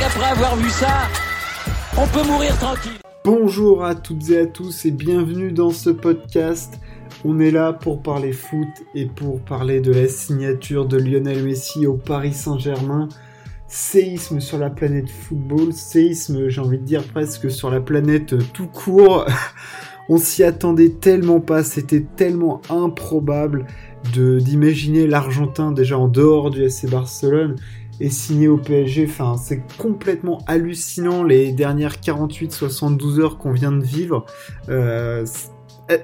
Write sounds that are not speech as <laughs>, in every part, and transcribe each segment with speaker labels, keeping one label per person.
Speaker 1: avoir vu ça, on peut mourir tranquille.
Speaker 2: Bonjour à toutes et à tous et bienvenue dans ce podcast. On est là pour parler foot et pour parler de la signature de Lionel Messi au Paris Saint-Germain. Séisme sur la planète football, séisme j'ai envie de dire presque sur la planète tout court. <laughs> On s'y attendait tellement pas, c'était tellement improbable d'imaginer l'Argentin déjà en dehors du FC Barcelone signé au PSG. Enfin, c'est complètement hallucinant les dernières 48-72 heures qu'on vient de vivre. Euh, eh,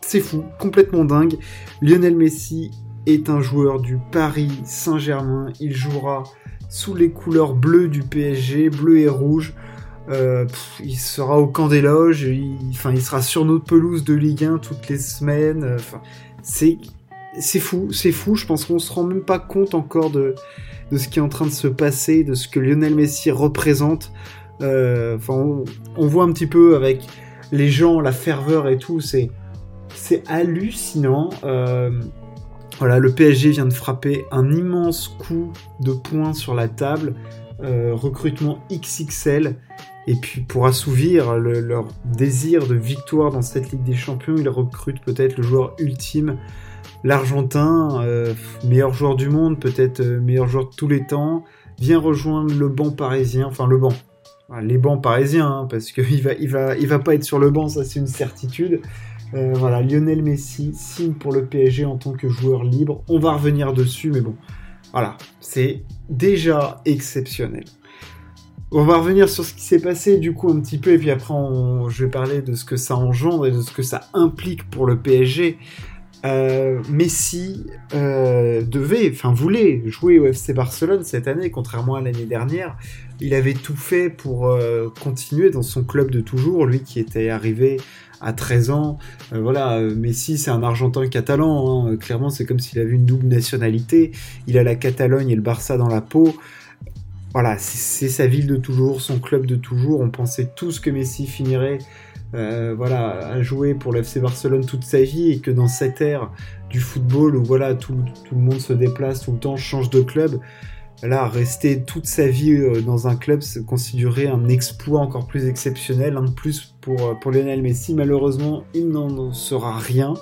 Speaker 2: c'est fou, complètement dingue. Lionel Messi est un joueur du Paris Saint-Germain. Il jouera sous les couleurs bleues du PSG, bleu et rouge. Euh, il sera au camp des loges, il, enfin, il sera sur notre pelouse de Ligue 1 toutes les semaines. Enfin, c'est, c'est fou, c'est fou. Je pense qu'on se rend même pas compte encore de, ce qui est en train de se passer, de ce que Lionel Messi représente. Euh, on, voit un petit peu avec les gens, la ferveur et tout. C'est, c'est hallucinant. voilà, le PSG vient de frapper un immense coup de poing sur la table. recrutement XXL. Et puis pour assouvir leur désir de victoire dans cette Ligue des Champions, ils recrutent peut-être le joueur ultime, l'Argentin, euh, meilleur joueur du monde, peut-être euh, meilleur joueur de tous les temps, vient rejoindre le banc parisien, enfin le banc, les bancs parisiens, hein, parce qu'il <laughs> va, il va, il va pas être sur le banc, ça c'est une certitude. Euh, voilà, Lionel Messi signe pour le PSG en tant que joueur libre. On va revenir dessus, mais bon, voilà, c'est déjà exceptionnel. On va revenir sur ce qui s'est passé du coup un petit peu et puis après je vais parler de ce que ça engendre et de ce que ça implique pour le PSG. Euh, Messi euh, devait, enfin voulait jouer au FC Barcelone cette année, contrairement à l'année dernière. Il avait tout fait pour euh, continuer dans son club de toujours, lui qui était arrivé à 13 ans. voilà, Messi c'est un Argentin catalan, hein. clairement c'est comme s'il avait une double nationalité. Il a la Catalogne et le Barça dans la peau voilà, c'est sa ville de toujours, son club de toujours. On pensait tous que Messi finirait euh, voilà, à jouer pour l'FC Barcelone toute sa vie et que dans cette ère du football où voilà, tout, le monde se déplace tout le temps, change de club, là, rester toute sa vie euh, dans un club se considérerait un exploit encore plus exceptionnel, un de plus pour, euh, pour Lionel Messi. Malheureusement, il n'en sera rien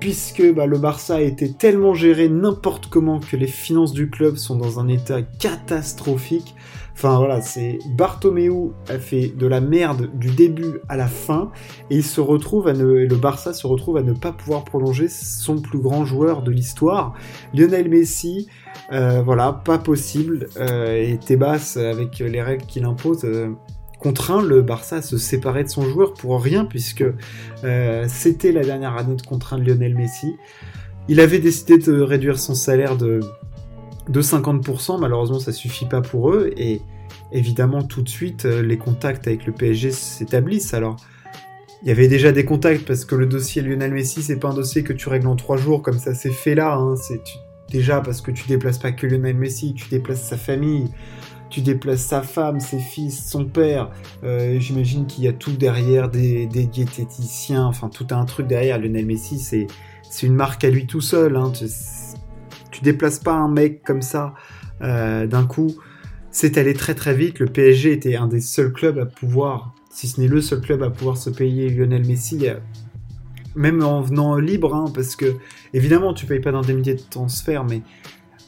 Speaker 2: puisque bah, le Barça a été tellement géré n'importe comment que les finances du club sont dans un état catastrophique. Enfin voilà, c'est Bartomeu a fait de la merde du début à la fin et il se retrouve à ne, le Barça se retrouve à ne pas pouvoir prolonger son plus grand joueur de l'histoire, Lionel Messi. Euh, voilà, pas possible. Euh, et Tebas, avec les règles qu'il impose, euh, contraint le Barça à se séparer de son joueur pour rien, puisque euh, c'était la dernière année de contrat de Lionel Messi. Il avait décidé de réduire son salaire de, de 50%, malheureusement ça suffit pas pour eux, et évidemment tout de suite euh, les contacts avec le PSG s'établissent. Alors, il y avait déjà des contacts parce que le dossier Lionel Messi, c'est pas un dossier que tu règles en trois jours comme ça c'est fait là. Hein. C'est déjà parce que tu déplaces pas que Lionel Messi, tu déplaces sa famille, tu déplaces sa femme, ses fils, son père. Euh, j'imagine qu'il y a tout derrière, des, diététiciens, enfin tout un truc derrière. Lionel Messi, c'est une marque à lui tout seul. Hein. Tu, tu déplaces pas un mec comme ça euh, d'un coup. C'est allé très très vite. Le PSG était un des seuls clubs à pouvoir, si ce n'est le seul club à pouvoir se payer Lionel Messi euh, même en venant libre, hein, parce que évidemment tu payes pas d'indemnité de transfert, mais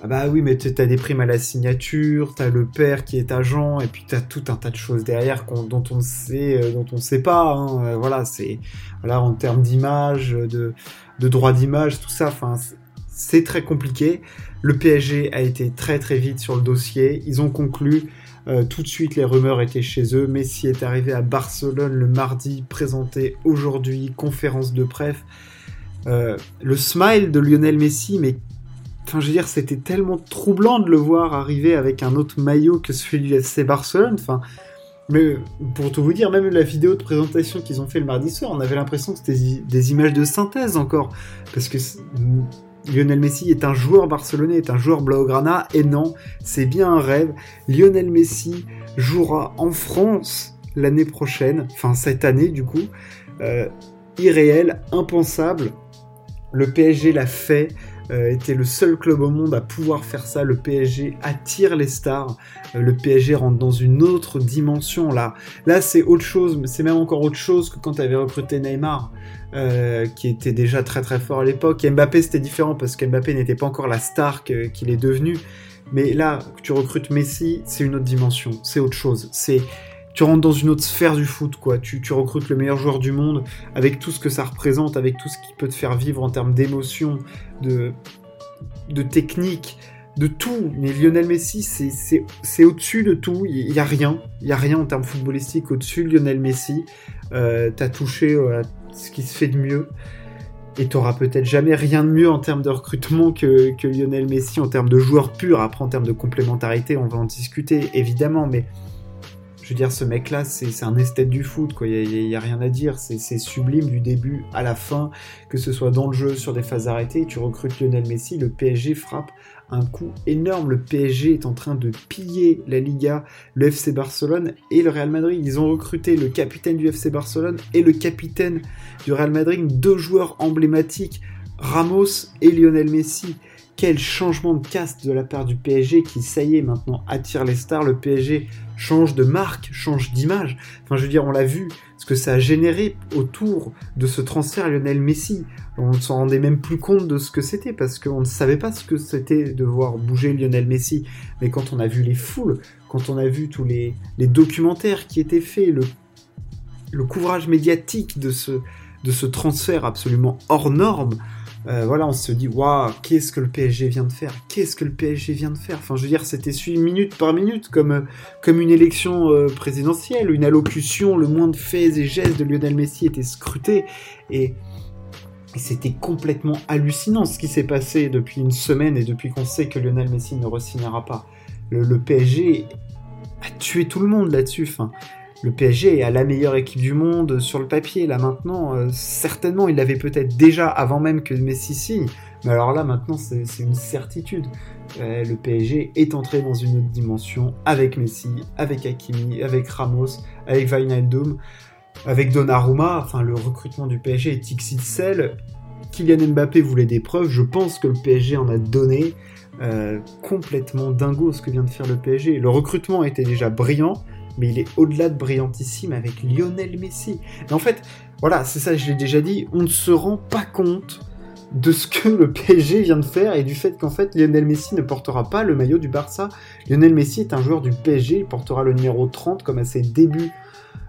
Speaker 2: ah bah oui, mais t'as des primes à la signature, t'as le père qui est agent, et puis t'as tout un tas de choses derrière dont on ne sait, euh, dont on sait pas. Hein. Euh, voilà, c'est voilà en termes d'image, de, de droit d'image, tout ça. Enfin, c'est très compliqué. Le PSG a été très très vite sur le dossier. Ils ont conclu. Euh, tout de suite, les rumeurs étaient chez eux. Messi est arrivé à Barcelone le mardi, présenté aujourd'hui, conférence de presse. le smile de Lionel Messi, mais Enfin, je veux dire, c'était tellement troublant de le voir arriver avec un autre maillot que celui du FC Barcelone. Enfin, mais pour tout vous dire, même la vidéo de présentation qu'ils ont fait le mardi soir, on avait l'impression que c'était des images de synthèse encore. Parce que Lionel Messi est un joueur barcelonais, est un joueur blaugrana, et non, c'est bien un rêve. Lionel Messi jouera en France l'année prochaine, enfin cette année du coup. Euh, irréel, impensable. Le PSG l'a fait. Euh, était le seul club au monde à pouvoir faire ça. Le PSG attire les stars. Euh, le PSG rentre dans une autre dimension là. Là, c'est autre chose. C'est même encore autre chose que quand tu avais recruté Neymar. Euh, qui était déjà très très fort à l'époque. Mbappé c'était différent parce qu'Mbappé n'était pas encore la star qu'il est devenu. Mais là, tu recrutes Messi, c'est une autre dimension, c'est autre chose. C'est tu rentres dans une autre sphère du foot, quoi. Tu, tu, recrutes le meilleur joueur du monde avec tout ce que ça représente, avec tout ce qui peut te faire vivre en termes d'émotion, de, technique, de tout. Mais Lionel Messi, c'est au-dessus de tout. Il n'y a rien. Il n'y a rien en termes footballistiques au-dessus de Lionel Messi. Euh, T'as touché euh, ce qui se fait de mieux. Et t'auras peut-être jamais rien de mieux en termes de recrutement que, que Lionel Messi, en termes de joueur pur. Après, en termes de complémentarité, on va en discuter, évidemment. Mais je veux dire, ce mec-là, c'est un esthète du foot, quoi. Il n'y a, rien à dire. C'est sublime du début à la fin, que ce soit dans le jeu, sur des phases arrêtées. Tu recrutes Lionel Messi, le PSG frappe un coup énorme. Le PSG est en train de piller la Liga, le FC Barcelone et le Real Madrid. Ils ont recruté le capitaine du FC Barcelone et le capitaine du Real Madrid, deux joueurs emblématiques, Ramos et Lionel Messi quel changement de caste de la part du PSG qui, ça y est, maintenant attire les stars. Le PSG change de marque, change d'image. Enfin, je veux dire, on l'a vu, ce que ça a généré autour de ce transfert Lionel Messi. On ne s'en rendait même plus compte de ce que c'était parce qu'on ne savait pas ce que c'était de voir bouger Lionel Messi. Mais quand on a vu les foules, quand on a vu tous les, documentaires qui étaient faits, le, le couvrage médiatique de ce, de ce transfert absolument hors norme, euh, voilà, on se dit, waouh, qu'est-ce que le PSG vient de faire? Qu'est-ce que le PSG vient de faire? Enfin, je veux dire, c'était suivi minute par minute, comme, comme une élection euh, présidentielle, une allocution, le moins de faits et gestes de Lionel Messi était scruté. Et, c'était complètement hallucinant ce qui s'est passé depuis une semaine et depuis qu'on sait que Lionel Messi ne re-signera pas. Le, le, PSG a tué tout le monde là-dessus. Enfin, le PSG a la meilleure équipe du monde sur le papier. Là maintenant, euh, certainement, il l'avait peut-être déjà avant même que Messi signe. Mais alors là, maintenant, c'est une certitude. Euh, le PSG est entré dans une autre dimension avec Messi, avec Hakimi, avec Ramos, avec Wijnaldum, avec Donnarumma. Enfin, le recrutement du PSG est XXL. Kylian Mbappé voulait des preuves. Je pense que le PSG en a donné. Euh, complètement dingo ce que vient de faire le PSG. Le recrutement était déjà brillant mais il est au-delà de brillantissime avec Lionel Messi. Et en fait, voilà, c'est ça, je l'ai déjà dit, on ne se rend pas compte de ce que le PSG vient de faire et du fait qu'en fait Lionel Messi ne portera pas le maillot du Barça. Lionel Messi est un joueur du PSG, il portera le numéro 30 comme à ses débuts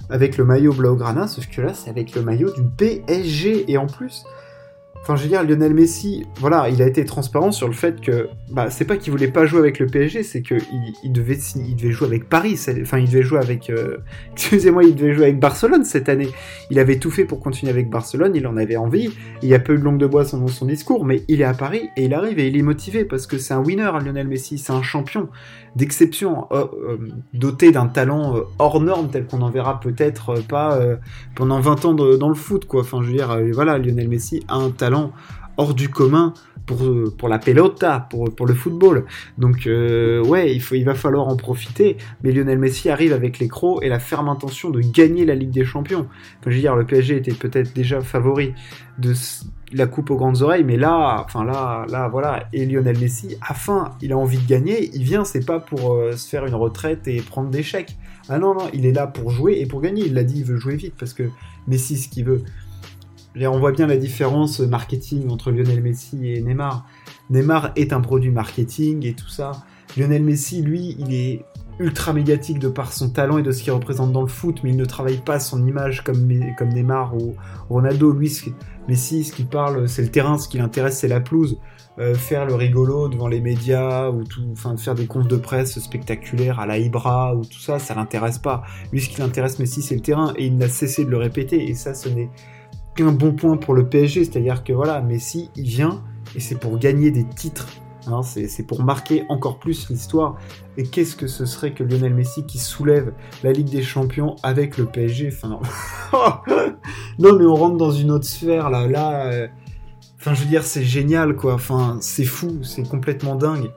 Speaker 2: avec le maillot Blaugrana, sauf que là c'est avec le maillot du PSG et en plus Enfin, je veux dire, Lionel Messi, voilà, il a été transparent sur le fait que, bah, c'est pas qu'il voulait pas jouer avec le PSG, c'est qu'il il devait, il devait jouer avec Paris. Enfin, il devait jouer avec, euh, <laughs> excusez-moi, il devait jouer avec Barcelone cette année. Il avait tout fait pour continuer avec Barcelone, il en avait envie. Il y a peu de longue de bois dans son discours, mais il est à Paris et il arrive et il est motivé parce que c'est un winner, Lionel Messi, c'est un champion d'exception, euh, euh, doté d'un talent hors norme tel qu'on en verra peut-être pas pendant 20 ans dans le foot, quoi. Enfin, je veux dire, voilà, Lionel Messi a un talent hors du commun pour, pour la pelota, pour, pour le football. Donc euh, ouais, il, faut, il va falloir en profiter. Mais Lionel Messi arrive avec les crocs et la ferme intention de gagner la Ligue des Champions. je veux dire, le PSG était peut-être déjà favori de la coupe aux grandes oreilles, mais là, enfin là, là, voilà. Et Lionel Messi, à fin, il a envie de gagner. Il vient, c'est pas pour euh, se faire une retraite et prendre des chèques. Ah non, non, il est là pour jouer et pour gagner. Il l'a dit, il veut jouer vite parce que Messi, ce qu'il veut, on voit bien la différence marketing entre Lionel Messi et Neymar. Neymar est un produit marketing et tout ça. Lionel Messi, lui, il est ultra médiatique de par son talent et de ce qu'il représente dans le foot, mais il ne travaille pas son image comme, Neymar ou Ronaldo. Lui, Messi, ce qui parle, c'est le terrain, ce qui l'intéresse, c'est la pelouse. Euh, faire le rigolo devant les médias ou tout, enfin faire des comptes de presse spectaculaires à la Ibra ou tout ça, ça l'intéresse pas. Lui, ce qui l'intéresse Messi, c'est le terrain et il n'a cessé de le répéter. Et ça, ce n'est qu'un bon point pour le PSG, c'est-à-dire que voilà, Messi, il vient et c'est pour gagner des titres. Hein, c'est pour marquer encore plus l'histoire. Et qu'est-ce que ce serait que Lionel Messi qui soulève la Ligue des Champions avec le PSG Enfin, <laughs> non, mais on rentre dans une autre sphère là. Là, euh, enfin, je veux dire, c'est génial quoi. Enfin, c'est fou, c'est complètement dingue.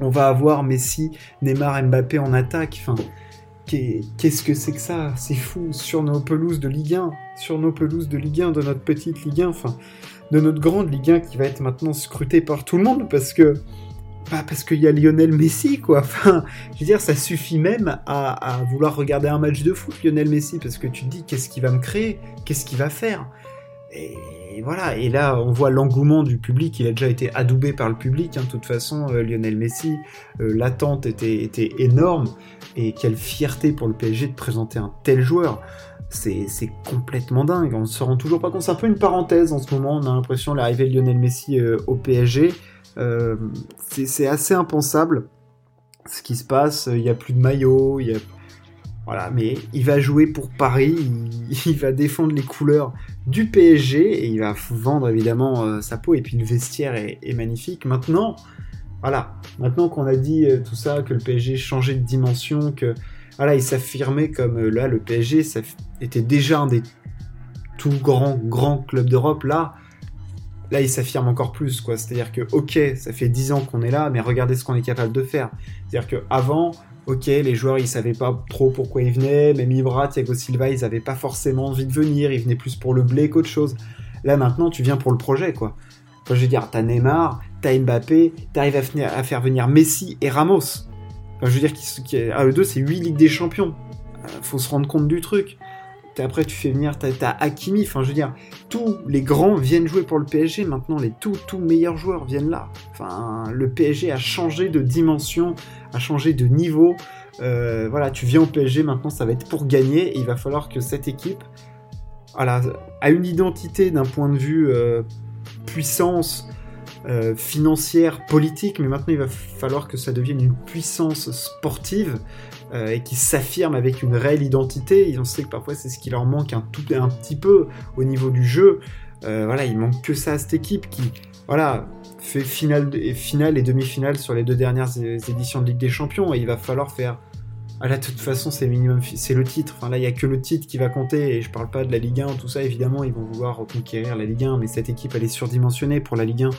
Speaker 2: On va avoir Messi, Neymar, Mbappé en attaque. Enfin, qu'est-ce que c'est que ça? C'est fou, sur nos pelouses de Ligue 1, sur nos pelouses de Ligue 1, de notre petite Ligue 1, enfin, de notre grande Ligue 1 qui va être maintenant scrutée par tout le monde parce que parce qu'il y a Lionel Messi, quoi. <laughs> Enfin, je veux dire, ça suffit même à, vouloir regarder un match de foot, Lionel Messi, parce que tu te dis, qu'est-ce qu'il va me créer? Qu'est-ce qu'il va faire? Et voilà, et là on voit l'engouement du public, il a déjà été adoubé par le public, hein. de toute façon euh, Lionel Messi, euh, l'attente était énorme, et quelle fierté pour le PSG de présenter un tel joueur, c'est complètement dingue, on ne se rend toujours pas compte, c'est un peu une parenthèse en ce moment, on a l'impression l'arrivée de Lionel Messi euh, au PSG, c'est assez impensable ce qui se passe, il n'y a plus de maillot, il y a voilà, mais il va jouer pour Paris, il, <laughs> va défendre les couleurs du PSG et il va vendre évidemment euh, sa peau. Et puis le vestiaire est, magnifique. Maintenant, voilà, maintenant qu'on a dit euh, tout ça, que le PSG changeait de dimension, que voilà, il s'affirmait comme euh, là le PSG ça était déjà un des tout grands grands clubs d'Europe là. Là, il s'affirme encore plus, quoi. C'est-à-dire que, ok, ça fait 10 ans qu'on est là, mais regardez ce qu'on est capable de faire. C'est-à-dire que avant, ok, les joueurs ils savaient pas trop pourquoi ils venaient, même Ibra, Thiago Silva, ils avaient pas forcément envie de venir, ils venaient plus pour le blé qu'autre chose. Là maintenant, tu viens pour le projet, quoi. Je veux dire, t'as Neymar, t'as Mbappé, t'arrives à, à, faire venir Messi et Ramos. Enfin, je veux dire, eux deux, c'est 8 Ligues des Champions. Euh, faut se rendre compte du truc après tu fais venir, t'as Hakimi, enfin je veux dire, tous les grands viennent jouer pour le PSG, maintenant les tout, tout meilleurs joueurs viennent là. Enfin, le PSG a changé de dimension, a changé de niveau. Euh, voilà, tu viens au PSG, maintenant ça va être pour gagner, et il va falloir que cette équipe voilà, a une identité d'un point de vue euh, puissance, euh, financière, politique, mais maintenant il va falloir que ça devienne une puissance sportive euh, et qui s'affirment avec une réelle identité. Et on sait que parfois c'est ce qui leur manque un, tout, un petit peu au niveau du jeu. Euh, voilà, il manque que ça à cette équipe qui, voilà, fait finale finale et demi-finale sur les deux dernières éditions de Ligue des Champions et il va falloir faire. Ah de toute façon, c'est minimum, c'est le titre. Enfin là, il y a que le titre qui va compter et je parle pas de la Ligue 1, tout ça. Évidemment, ils vont vouloir reconquérir la Ligue 1, mais cette équipe elle est surdimensionnée pour la Ligue 1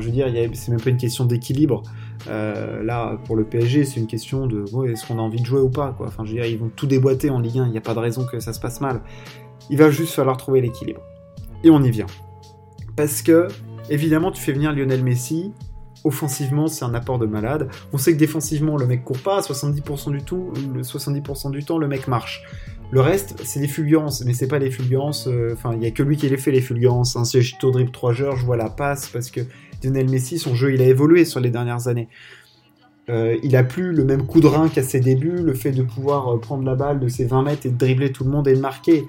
Speaker 2: je veux dire, c'est même pas une question d'équilibre. Euh, là, pour le PSG, c'est une question de est-ce qu'on a envie de jouer ou pas. Enfin, je veux dire, ils vont tout déboîter en Ligue 1, il n'y a pas de raison que ça se passe mal. Il va juste falloir trouver l'équilibre. Et on y vient. Parce que, évidemment, tu fais venir Lionel Messi. Offensivement, c'est un apport de malade. On sait que défensivement, le mec court pas. 70% du, tout, le 70% du temps, le mec marche. Le reste, c'est des fulgurances, mais c'est pas des fulgurances. Euh, enfin, il y a que lui qui les fait les fulgurances. Hein. Si je dribble 3 joueurs, je vois la passe parce que Lionel Messi, son jeu, il a évolué sur les dernières années. Euh, il a plus le même coup de rein qu'à ses débuts, le fait de pouvoir euh, prendre la balle de ses 20 mètres et de dribbler tout le monde et de marquer.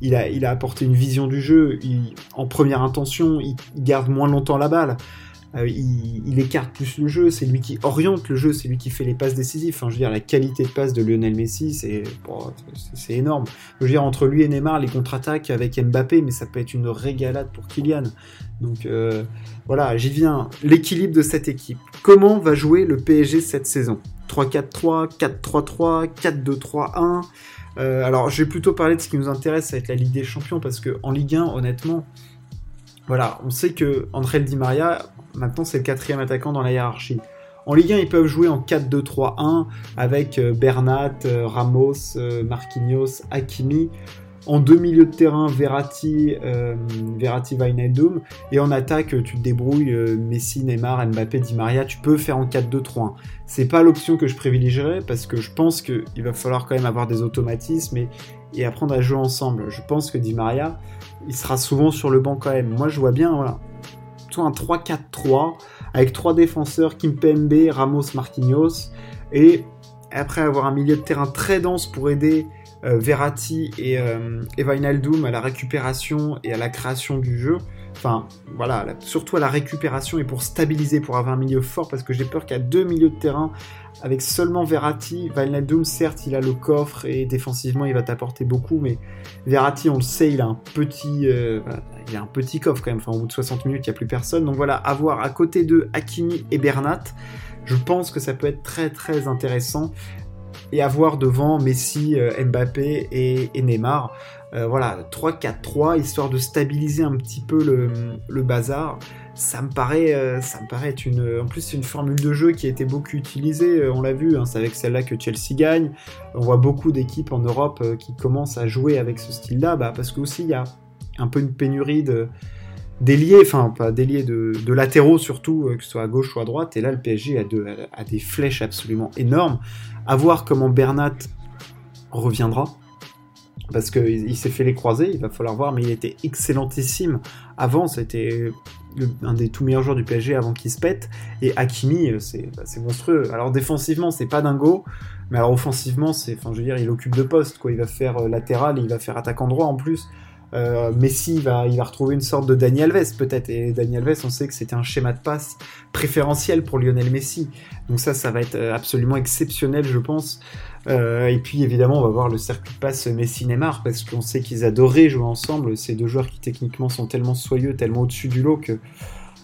Speaker 2: Il a, il a apporté une vision du jeu. en première intention, il, garde moins longtemps la balle. Euh, il, écarte plus le jeu, c'est lui qui oriente le jeu, c'est lui qui fait les passes décisives. Enfin, je veux dire, la qualité de passe de Lionel Messi, c'est c'est énorme. Je veux dire, entre lui et Neymar, les contre-attaques avec Mbappé, mais ça peut être une régalade pour Kylian. Donc euh, voilà, j'y viens. L'équilibre de cette équipe. Comment va jouer le PSG cette saison? 3-4-3, 4-3-3, 4-2-3-1 alors, je vais plutôt parler de ce qui nous intéresse, avec la Ligue des Champions, parce que en Ligue 1, honnêtement, voilà, on sait que André Di Maria, Maintenant, c'est le quatrième attaquant dans la hiérarchie. En Ligue 1, ils peuvent jouer en 4-2-3-1 avec euh, Bernat, euh, Ramos, euh, Marquinhos, Hakimi. En deux milieux de terrain, Verratti, Verratti, Wijnaldum. Et en attaque, tu te débrouilles, Messi, Neymar, Mbappé, Di Maria. Tu peux faire en 4-2-3-1. C'est pas l'option que je privilégierais parce que je pense qu'il va falloir quand même avoir des automatismes et, et apprendre à jouer ensemble. Je pense que Di Maria, il sera souvent sur le banc quand même. Moi, je vois bien, voilà un 3-4-3 avec trois défenseurs, Kimpembe, Ramos, Marquinhos, et après avoir un milieu de terrain très dense pour aider euh, Verratti et, euh, à la récupération et à la création du jeu. Enfin, voilà, surtout à la récupération et pour stabiliser, pour avoir un milieu fort, parce que j'ai peur qu'à deux milieux de terrain, avec seulement Verratti, Wijnaldum, certes, il a le coffre et défensivement, il va t'apporter beaucoup, mais Verratti, on le sait, il a un petit, euh, a un petit coffre quand même. Enfin, au bout de 60 minutes, il n'y a plus personne. Donc voilà, avoir à côté de Hakimi et Bernat, je pense que ça peut être très très intéressant. Et avoir devant Messi, euh, Mbappé et, Neymar. Euh, voilà, 3-4-3, histoire de stabiliser un petit peu le, bazar. Ça me paraît, euh, ça me paraît être une. En plus, une formule de jeu qui a été beaucoup utilisée. Euh, on l'a vu, hein, c'est avec celle-là que Chelsea gagne. On voit beaucoup d'équipes en Europe qui commencent à jouer avec ce style-là, bah, parce qu'aussi il y a un peu une pénurie de d'ailiers, enfin pas de, de, latéraux surtout, que ce soit à gauche ou à droite. Et là, le PSG a, a des flèches absolument énormes. À voir comment Bernat reviendra parce qu'il s'est fait les croiser, il va falloir voir, mais il était excellentissime avant, c'était un des tout meilleurs joueurs du PSG avant qu'il se pète, et Hakimi, euh, bah, c'est monstrueux. Alors défensivement, c'est pas dingo, mais alors offensivement, c'est, enfin je veux dire, il occupe deux postes, quoi. il va faire euh, latéral, il va faire attaquant droit en plus. Euh, Messi va, il va retrouver une sorte de Daniel Alves peut-être. Et Daniel Alves, on sait que c'était un schéma de passe préférentiel pour Lionel Messi. Donc ça, ça va être euh, absolument exceptionnel, je pense. Euh, et puis évidemment, on va voir le circuit de passe Messi-Neymar parce qu'on sait qu'ils adoraient jouer ensemble. Ces deux joueurs qui techniquement sont tellement soyeux, tellement au-dessus du lot que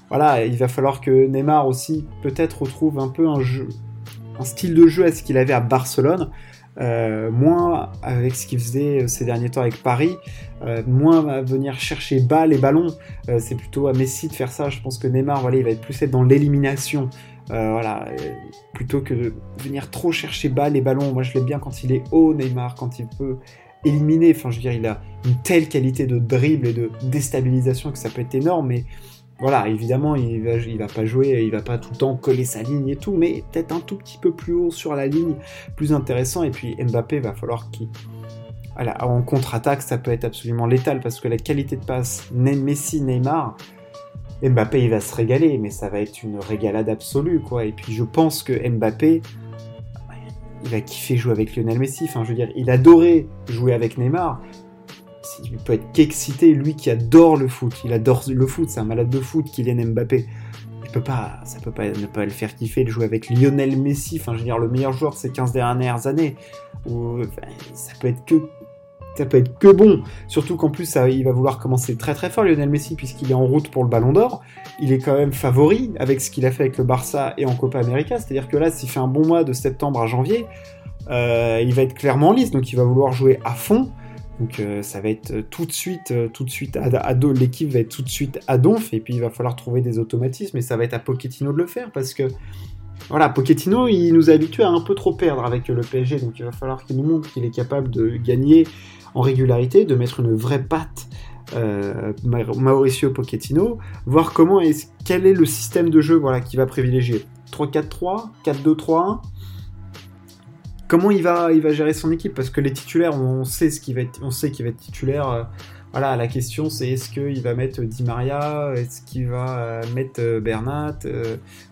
Speaker 2: voilà, il va falloir que Neymar aussi peut-être retrouve un peu un jeu, un style de jeu à ce qu'il avait à Barcelone. Euh, moins avec ce qu'il faisait ces derniers temps avec Paris, euh, moins à venir chercher bas les ballons. Euh, c'est plutôt à Messi de faire ça. Je pense que Neymar, voilà, il va être plus être dans l'élimination. voilà, plutôt que de venir trop chercher bas les ballons. Moi, je l'aime bien quand il est haut, Neymar, quand il peut éliminer. Enfin, je veux dire, il a une telle qualité de dribble et de déstabilisation que ça peut être énorme. Mais voilà, évidemment, il va, va pas jouer, il va pas tout le temps coller sa ligne et tout, mais peut-être un tout petit peu plus haut sur la ligne, plus intéressant. Et puis Mbappé va falloir qu'il. Voilà, en contre-attaque, ça peut être absolument létal parce que la qualité de passe Messi, Neymar, Mbappé il va se régaler, mais ça va être une régalade absolue, quoi. Et puis je pense que Mbappé, il va kiffer jouer avec Lionel Messi. Enfin, je veux dire, il adorait jouer avec Neymar, il peut être qu'excité, lui qui adore le foot, il adore le foot, c'est un malade de foot, Kylian Mbappé. Il peut pas, ça peut pas ne pas le faire kiffer de jouer avec Lionel Messi, enfin je veux dire le meilleur joueur de ces 15 dernières années. ça peut être que ça peut être que bon, surtout qu'en plus il va vouloir commencer très très fort Lionel Messi puisqu'il est en route pour le Ballon d'Or. Il est quand même favori avec ce qu'il a fait avec le Barça et en Copa América, c'est-à-dire que là s'il fait un bon mois de septembre à janvier, euh, il va être clairement en liste, donc il va vouloir jouer à fond. Donc euh, ça va être euh, tout de suite, euh, tout de suite à, l'équipe va être tout de suite à donf et puis il va falloir trouver des automatismes et ça va être à Pochettino de le faire parce que voilà, Pochettino il nous a habitués à un peu trop perdre avec le PSG donc il va falloir qu'il nous montre qu'il est capable de gagner en régularité, de mettre une vraie patte Mauricio Pochettino, voir comment est quel est le système de jeu voilà qu'il va privilégier. 3-4-3, 4-2-3-1 comment il va, il va gérer son équipe Parce que les titulaires, on sait ce qui va être, on sait qu'il va être titulaire. Euh, voilà, la question c'est est-ce qu'il va mettre Di Maria Est-ce qu'il va euh, mettre euh, Bernat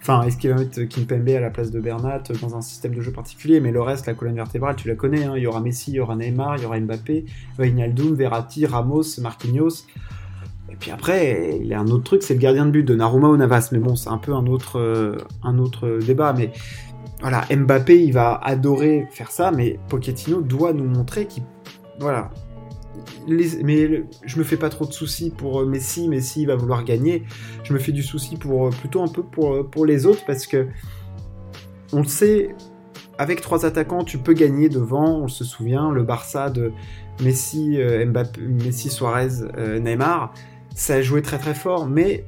Speaker 2: Enfin, est-ce qu'il va mettre Kimpembe à la place de Bernat dans un système de jeu particulier Mais le reste, la colonne vertébrale, tu la connais. Hein. il y aura Messi, il y aura Neymar, il y aura Mbappé, Wijnaldum, Verratti, Ramos, Marquinhos. Et puis après, il y a un autre truc, c'est le gardien de but de Naruma ou Navas. Mais bon, c'est un peu un autre, un autre débat. Mais voilà, Mbappé, il va adorer faire ça, mais Pochettino doit nous montrer qu'il. Voilà. mais je me fais pas trop de soucis pour euh, Messi. Messi va vouloir gagner. Je me fais du souci pour euh, plutôt un peu pour, euh, pour les autres parce que on le sait, avec trois attaquants, tu peux gagner devant. On se souvient, le Barça de Messi, Mbappé, Messi, Suarez, Neymar, ça a joué très très fort, mais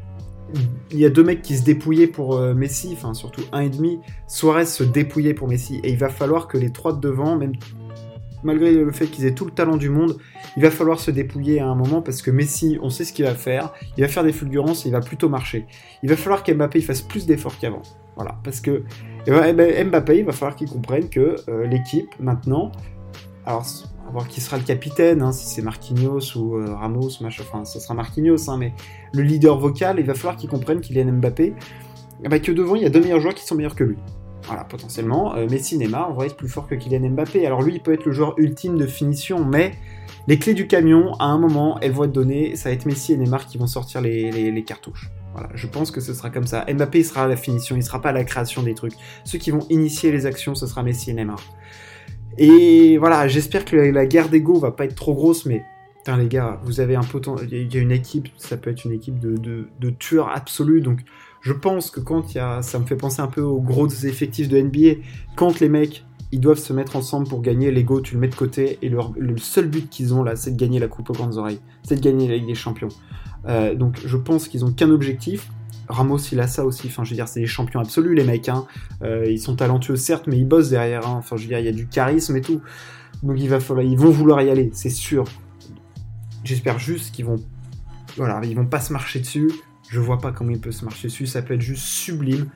Speaker 2: il y a deux mecs qui se dépouillaient pour euh, Messi, enfin surtout un et demi. Suarez se dépouillait pour Messi et il va falloir que les trois de devant, même malgré le fait qu'ils aient tout le talent du monde, il va falloir se dépouiller à un moment parce que Messi, on sait ce qu'il va faire. Il va faire des fulgurances, et il va plutôt marcher. Il va falloir qu'Mbappé fasse plus d'efforts qu'avant. Voilà, parce que eh ben, eh ben, Mbappé, il va falloir qu'il comprenne que euh, l'équipe maintenant, alors voir qui sera le capitaine, hein, si c'est Marquinhos ou euh, Ramos, enfin, ce sera Marquinhos, hein, mais le leader vocal, il va falloir qu'il comprenne qu'il est Mbappé, bah, que devant, il y a deux meilleurs joueurs qui sont meilleurs que lui. Voilà, potentiellement, euh, Messi, Neymar, on va être plus fort que Kylian Mbappé. Alors lui, il peut être le joueur ultime de finition, mais les clés du camion, à un moment, elles vont être données, ça va être Messi et Neymar qui vont sortir les, cartouches. Voilà, je pense que ce sera comme ça. Mbappé, il sera à la finition, il sera pas à la création des trucs. Ceux qui vont initier les actions, ce sera Messi et Neymar. Et voilà, j'espère que la, guerre d'ego va pas être trop grosse, mais putain les gars, vous avez un potentiel, il y a une équipe, ça peut être une équipe de, tueurs absolus, donc je pense que quand il y a, ça me fait penser un peu aux gros effectifs de NBA, quand les mecs ils doivent se mettre ensemble pour gagner. L'ego, tu le mets de côté. Et le seul but qu'ils ont là, c'est de gagner la Coupe aux grandes oreilles. C'est de gagner la Ligue des Champions. Euh, donc je pense qu'ils ont qu'un objectif. Ramos, il a ça aussi. Enfin, dire, c'est des champions absolus, les mecs. Hein. Euh, ils sont talentueux, certes, mais ils bossent derrière. Hein. Enfin, je il y a du charisme et tout. Donc, ils vont vouloir y aller, c'est sûr. J'espère juste qu'ils vont, voilà, ils vont pas se marcher dessus. Je vois pas comment il peut se marcher dessus. Ça peut être juste sublime.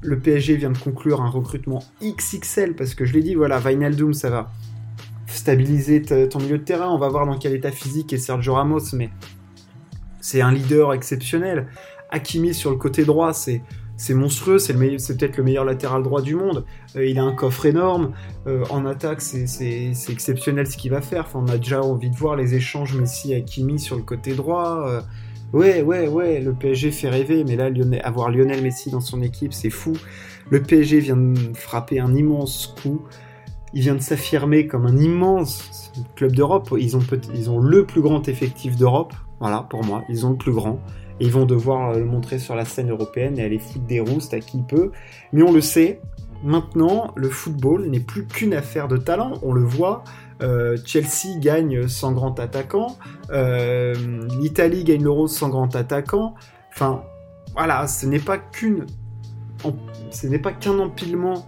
Speaker 2: Le PSG vient de conclure un recrutement XXL parce que je l'ai dit, voilà, Vinaldoom, ça va stabiliser ton milieu de terrain. On va voir dans quel état physique est Sergio Ramos, mais c'est un leader exceptionnel. Hakimi sur le côté droit, c'est monstrueux, c'est peut-être le meilleur latéral droit du monde. Euh, il a un coffre énorme. Euh, en attaque, c'est exceptionnel ce qu'il va faire. On a déjà envie de voir les échanges Messi-Hakimi sur le côté droit. Euh, ouais, ouais, ouais, le PSG fait rêver, mais là, avoir Lionel Messi dans son équipe, c'est fou. Le PSG vient de frapper un immense coup. Il vient de s'affirmer comme un immense club d'Europe. Ils ont, ils ont le plus grand effectif d'Europe. Voilà, pour moi, ils ont le plus grand. Ils vont devoir euh, le montrer sur la scène européenne et aller foutre des roustes à qui peut. Mais on le sait, maintenant, le football n'est plus qu'une affaire de talent. On le voit. Euh, Chelsea gagne sans grand attaquant. Euh, L'Italie gagne l'Euro sans grand attaquant. Enfin, voilà, ce n'est pas qu'un empilement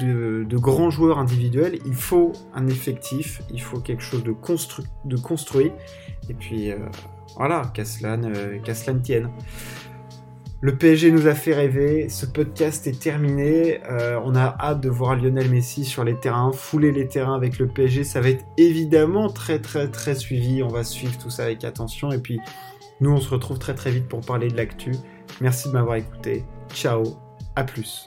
Speaker 2: de, grands joueurs individuels. Il faut un effectif, il faut quelque chose de, constru de construit. Et puis, voilà, qu'à cela, tienne. Le PSG nous a fait rêver, ce podcast est terminé, euh, on a hâte de voir Lionel Messi sur les terrains, fouler les terrains avec le PSG, ça va être évidemment très très très suivi, on va suivre tout ça avec attention et puis nous on se retrouve très très vite pour parler de l'actu. Merci de m'avoir écouté, ciao, à plus.